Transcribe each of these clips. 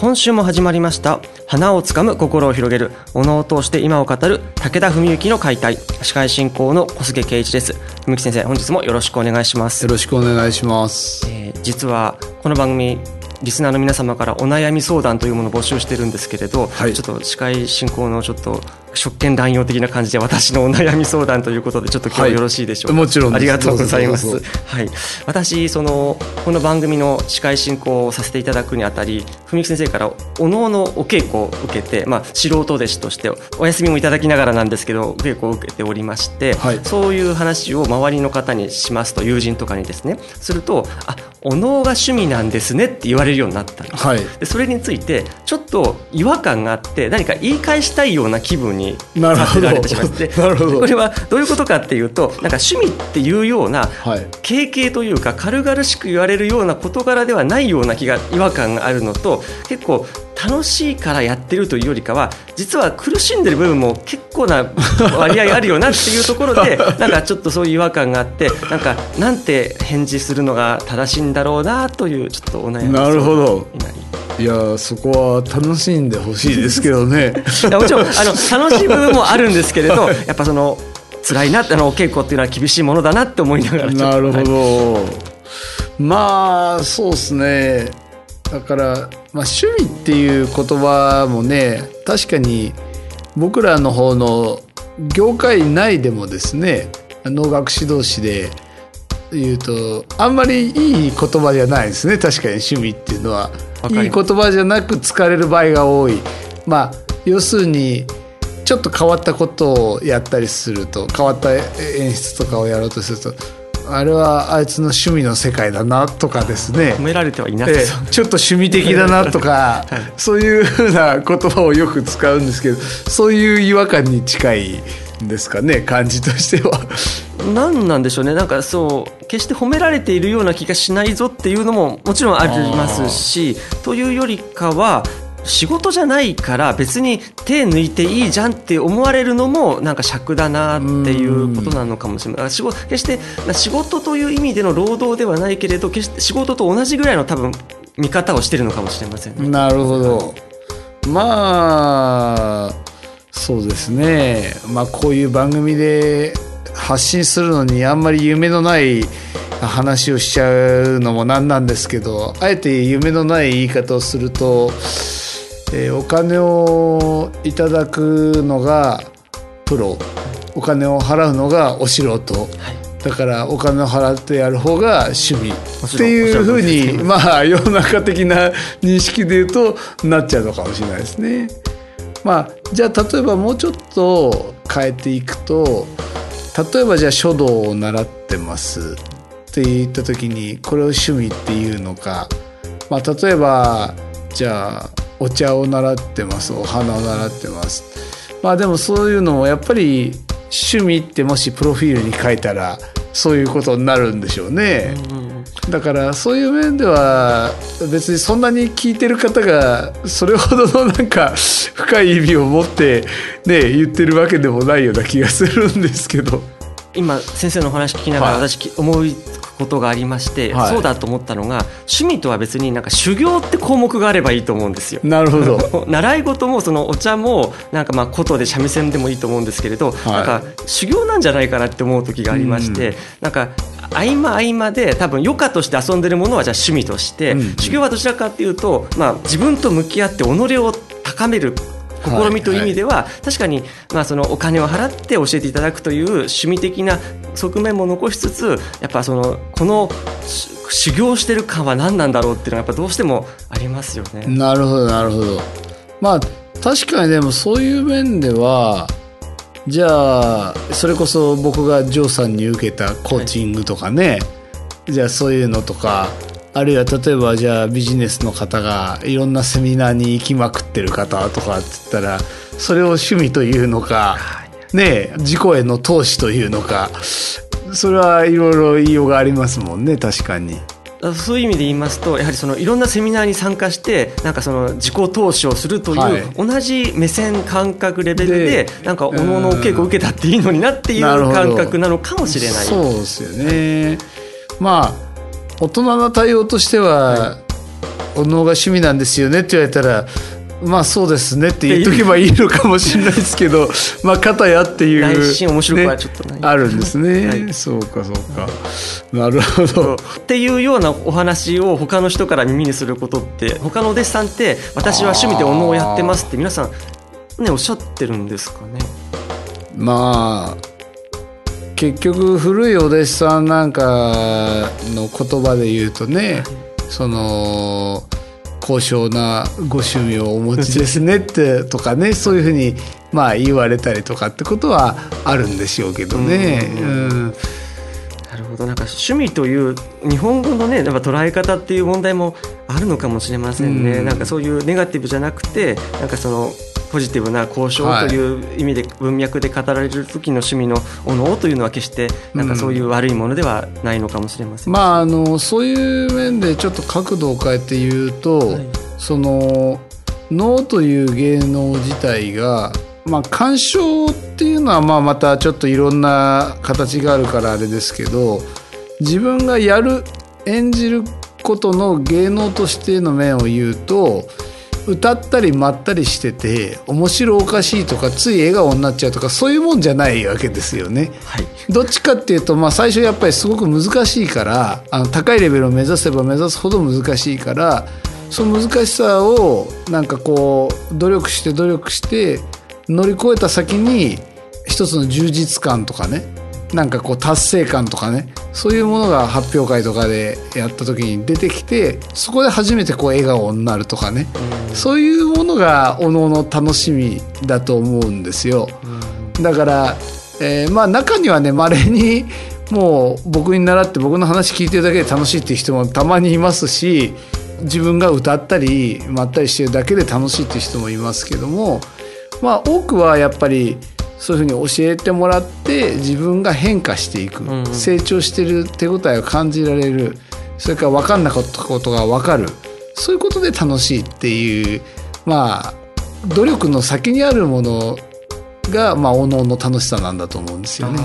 今週も始まりました。花をつかむ心を広げる。おのを通して今を語る。武田文幸の解体。司会進行の小菅圭一です。文幸先生本日もよろしくお願いします。よろしくお願いします、えー実はこの番組リスナーの皆様からお悩み相談というものを募集してるんですけれど、はい。ちょっと司会進行のちょっと職権乱用的な感じで私のお悩み相談ということでちょっと今日はよろしいでしょうか、はいもちろんありがとうございます。はい、私そのこの番組の司会進行をさせていただくにあたり文木先生からおのおのお稽古を受けて、まあ、素人弟子としてお休みもいただきながらなんですけどお稽古を受けておりまして、はい。そういう話を周りの方にしますと友人とかにですねすると「あお能が趣味なんですね」って言われるようになったんですはい。でそれについてちょっと違和感があって何か言い返したいような気分になせられてしまって。なるほど。これはどういうことかっていうとなんか趣味っていうようなはい。軽々というか軽々しく言われるような事柄ではないような気が違和感があるのと結構楽しいからやってるというよりかは実は苦しんでる部分も結構な 割合あるよなっていうところで なんかちょっとそういう違和感があってなんかなんて返事するのが正しいんだろうなというちょっとお悩みなるほど。いやそこは楽しんでほしいですけどね。もちろんあの楽しい部分もあるんですけれどやっぱその辛いなあのお稽古っていうのは厳しいものだなって思いながらなるほはい。ど、まあそうですね。だから、まあ、趣味っていう言葉もね確かに僕らの方の業界内でもですね能楽師同士で言うとあんまりいい言葉じゃないですね。確かに趣味っていうのは。いい言葉じゃなく疲れる場合が多い。まあ要するにちょっと変わったことをやったりすると変わった演出とかをやろうとするとあれはあいつの趣味の世界だなとかですね。褒められてはいなえさえちょっと趣味的だなとか、そういうふうな言葉をよく使うんですけどそういう違和感に近いんですかね感じとしては。何なんでしょうね。なんかそう決して褒められているような気がしないぞっていうのももちろんありますしというよりかは仕事じゃないから別に手抜いていいじゃんって思われるのもなんか尺だなっていうことなのかもしれない仕事決して仕事という意味での労働ではないけれど決して仕事と同じぐらいの多分見方をしてるのかもしれませんね。なるほど。まあそうですね。まあこういう番組で発信するのにあんまり夢のない話をしちゃうのもなんなんですけどあえて夢のない言い方をすると、えーお金をいただくのがプロ。お金を払うのがお素人。だからお金を払ってやる方が趣味。っていうふうにまあ世の中的な認識で言うとなっちゃうのかもしれないですね。まあじゃあ例えばもうちょっと変えていくと例えばじゃあ書道を習ってます。って言った時にこれを趣味っていうのか、まあ、例えばじゃあお茶を習ってますお花を習ってますまあでもそういうのもやっぱり趣味ってもしプロフィールに書いたらそういうことになるんでしょうね。だからそういう面では別にそんなに聞いてる方がそれほどのなんか深い意味を持ってね言ってるわけでもないような気がするんですけど。今先生のお話聞きながらはい私き思うことがありまして、はいそうだと思ったのが趣味とは別になんか修行って項目があればいいと思うんですよ。なるほど。習い事もそのお茶もなんかまあ琴で三味線でもいいと思うんですけれど、はいなんか修行なんじゃないかなって思う時がありまして、なんか合間合間で多分余暇として遊んでるものはじゃあ趣味として、うん修行はどちらかっていうと、まあ、自分と向き合って己を高める試みという意味では、確かにまあそのお金を払って教えていただくという趣味的な側面も残しつつやっぱそのこの修行してる感は何なんだろうっていうのはやっぱどうしてもありますよね。なるほどなるほど。まあ確かにでもそういう面ではじゃあそれこそ僕がジョーさんに受けたコーチングとかね、はい、じゃあそういうのとかあるいは例えばじゃあビジネスの方がいろんなセミナーに行きまくってる方とかっつったらそれを趣味というのか、ね自己への投資というのかそれはいろいろ言いようがありますもんね確かに。そういう意味で言いますとやはりそのいろんなセミナーに参加してなんかその自己投資をするという、はい、同じ目線感覚レベルでなんかおのおの稽古受けたっていいのになっていう感覚なのかもしれないそうですよね。まあ大人な対応としては、はい、お能が趣味なんですよねって言われたらまあそうですねって言っとけばいいのかもしれないですけど まあ片やっていう、内心面白くはちょっとない、あるんですね、はい、そうかそうか。なるほど。っていうようなお話を他の人から耳にすることって他のお弟子さんって私は趣味でお能をやってますって皆さんねおっしゃってるんですかね？まあ結局古いお弟子さんなんかの言葉で言うとね、その高尚なご趣味をお持ちですねってとかねそういうふうにまあ言われたりとかってことはあるんでしょうけどね。うん、なるほど。なんか趣味という日本語のねやっぱ捉え方っていう問題もあるのかもしれませんね、うん、なんかそういうネガティブじゃなくてなんかそのポジティブな交渉という意味で文脈で語られる時の趣味のおのというのは決してなんかそういう悪いものではないのかもしれません、うん、まああのそういう面でちょっと角度を変えて言うと、はい、その能という芸能自体がまあ、鑑賞っていうのはまあまたちょっといろんな形があるからあれですけど自分がやる演じることの芸能としての面を言うと歌ったりまったりしてて面白おかしいとかつい笑顔になっちゃうとかそういうもんじゃないわけですよね。はい、どっちかっていうと、まあ、最初やっぱりすごく難しいからあの高いレベルを目指せば目指すほど難しいからその難しさをなんかこう努力して努力して乗り越えた先に一つの充実感とかねなんかこう達成感とかねそういうものが発表会とかでやった時に出てきてそこで初めてこう笑顔になるとかね、うん、そういうものがおのおの楽しみだと思うんですよ。うん、だから、えー、まあ中にはねまれにもう僕に習って僕の話聞いてるだけで楽しいっていう人もたまにいますし自分が歌ったりまったりしてるだけで楽しいっていう人もいますけどもまあ多くはやっぱりそういうふうに教えてもらって自分が変化していく、うんうん、成長してる手応えを感じられるそれから分かんなかったことが分かる。そういうことで楽しいっていうまあ努力の先にあるものがまあおのおの楽しさなんだと思うんですよね。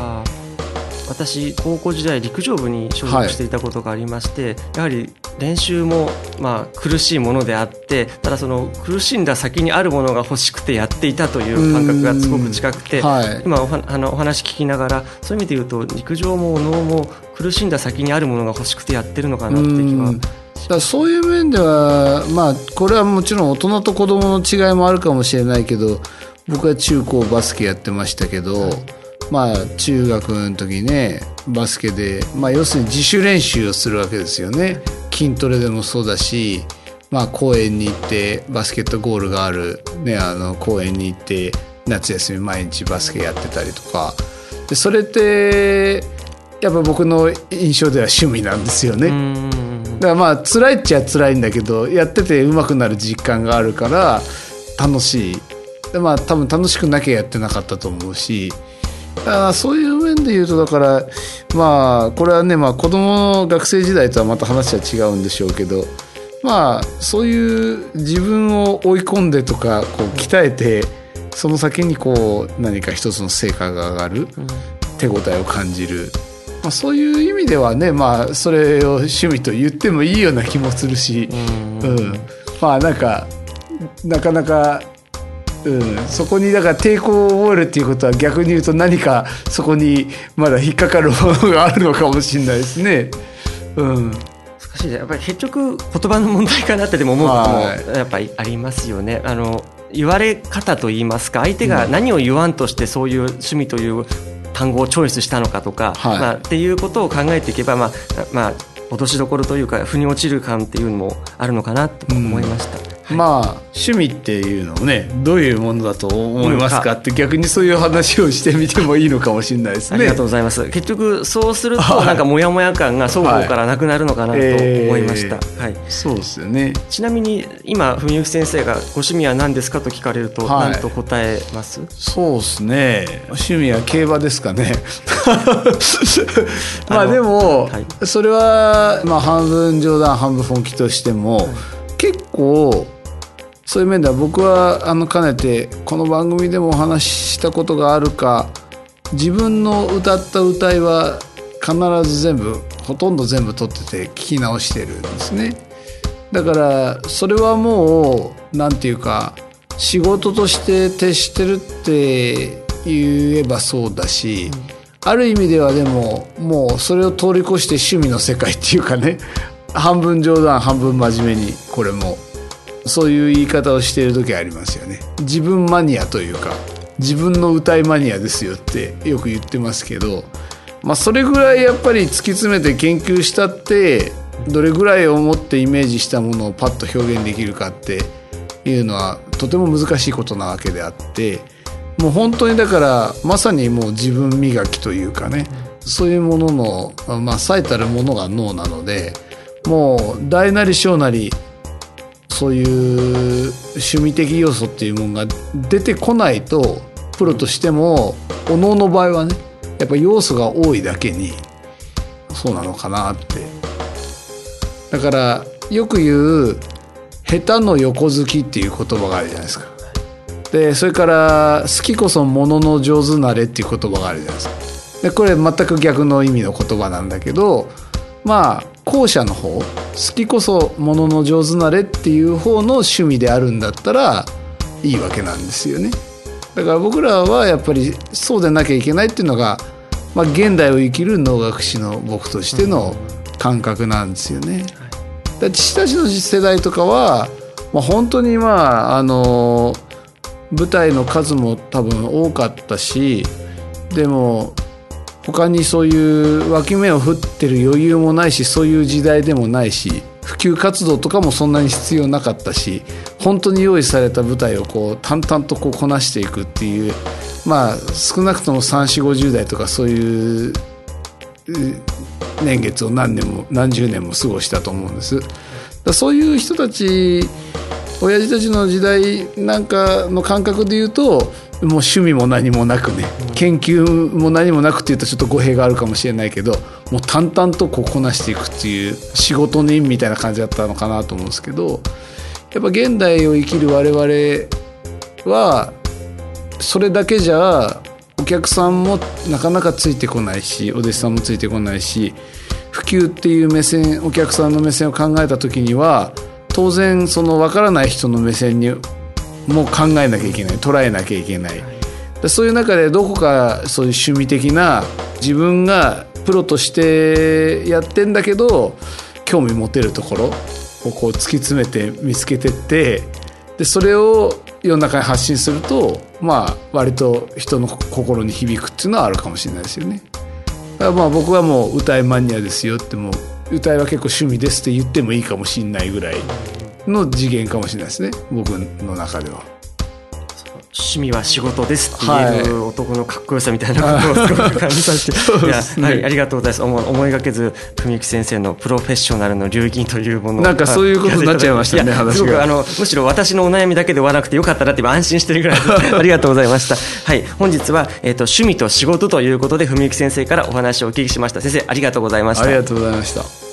私高校時代陸上部に所属していたことがありまして、はい、やはり練習もまあ苦しいものであってただその苦しんだ先にあるものが欲しくてやっていたという感覚がすごく近くて、はい、今おはあのお話聞きながらそういう意味で言うと陸上も脳も苦しんだ先にあるものが欲しくてやってるのかなって気は。だそういう面では、まあ、これはもちろん大人と子どもの違いもあるかもしれないけど僕は中高バスケやってましたけど、はい。まあ中学の時ねバスケで、まあ、要するに自主練習をするわけですよね筋トレでもそうだし、まあ、公園に行ってバスケットゴールがある、ね、あの公園に行って夏休み毎日バスケやってたりとかでそれってやっぱ僕の印象では趣味なんですよね。だからまあ辛いっちゃ辛いんだけどやってて上手くなる実感があるから楽しい。でまあ多分楽しくなきゃやってなかったと思うしあそういう面で言うとだからまあこれはね、まあ、子供の学生時代とはまた話は違うんでしょうけどまあそういう自分を追い込んでとかこう鍛えてその先にこう何か一つの成果が上がる手応えを感じる、まあ、そういう意味ではねまあそれを趣味と言ってもいいような気もするし、うん、まあなんかなかなかうん、そこにだから抵抗を覚えるっていうことは逆に言うと何かそこにまだ引っかかるものがあるのかもしれないですね。うん、難しいやっぱり結局言葉の問題かなってでも思うこともやっぱりありますよね。あの言われ方といいますか相手が何を言わんとしてそういう趣味という単語をチョイスしたのかとか、はい。まあ、っていうことを考えていけば、まあまあ、落としどころというか腑に落ちる感っていうのもあるのかなと思いました。はいまあ趣味っていうのをねどういうものだと思いますか？って逆にそういう話をしてみてもいいのかもしれないですね。ありがとうございます。結局そうするとはいなんかモヤモヤ感が双方からなくなるのかなと思いました。はい。そうですよね。ちなみに今文幸先生がご趣味は何ですか？と聞かれるとはい何と答えます？そうですね。趣味は競馬ですかね。まあでも、はいそれはまあ半分冗談半分本気としても、結構そういう面では僕はあのかねてこの番組でもお話ししたことがあるか自分の歌った歌いは必ず全部ほとんど全部撮ってて聞き直してるんですね。だからそれはもうなんていうか仕事として徹してるって言えばそうだし、ある意味ではでももうそれを通り越して趣味の世界っていうかね半分冗談半分真面目にこれもそういう言い方をしている時ありますよね。自分マニアというか自分の歌いマニアですよってよく言ってますけど、まあ、それぐらいやっぱり突き詰めて研究したってどれぐらい思ってイメージしたものをパッと表現できるかっていうのはとても難しいことなわけであってもう本当にだからまさにもう自分磨きというかねそういうものの、まあ、最たるものが脳なのでもう大なり小なりそういう趣味的要素っていうものが出てこないとプロとしてもおのの場合はねやっぱ要素が多いだけにそうなのかなって。だからよく言う下手の横好きっていう言葉があるじゃないですか。でそれから好きこそものの上手なれっていう言葉があるじゃないですか。でこれ全く逆の意味の言葉なんだけどまあ後者の方好きこそものの上手なれっていう方の趣味であるんだったらいいわけなんですよねだから僕らはやっぱりそうでなきゃいけないっていうのが、まあ、現代を生きる能楽師の僕としての感覚なんですよね。だ父たちの世代とかは、まあ、本当にまああの舞台の数も多分多かったしでも他にそういう脇目を振ってる余裕もないしそういう時代でもないし普及活動とかもそんなに必要なかったし本当に用意された舞台をこう淡々とこうこなしていくっていうまあ少なくとも3 4 5 0代とかそういう年月を何年も何十年も過ごしたと思うんです。そういう人たち親父たちの時代なんかの感覚で言うともう趣味も何もなくね。研究も何もなくって言うとちょっと語弊があるかもしれないけどもう淡々とこうこなしていくっていう仕事人みたいな感じだったのかなと思うんですけどやっぱ現代を生きる我々はそれだけじゃお客さんもなかなかついてこないしお弟子さんもついてこないし普及っていう目線お客さんの目線を考えた時には当然その分からない人の目線にも考えなきゃいけない捉えなきゃいけないそういう中でどこかそういう趣味的な自分がプロとしてやってんだけど興味持てるところをこう突き詰めて見つけてってでそれを世の中に発信するとまあ割と人の心に響くっていうのはあるかもしれないですよね。だからまあ僕はもう歌いマニアですよってもう歌いは結構趣味ですって言ってもいいかもしれないぐらいの次元かもしれないですね。僕の中では。趣味は仕事ですって言える男のかっこよさみたいなことをすごく感じさせて、そういはい、ありがとうございます。思い思いがけず文幸先生のプロフェッショナルの流儀というものをなんかそういうことになっちゃいましたねや話が。すごくあのむしろ私のお悩みだけで終わらなくてよかったなって今安心してるぐらい ありがとうございました。はい。本日は、えー、と趣味と仕事ということで文幸先生からお話をお聞きしました。先生ありがとうございました。ありがとうございました。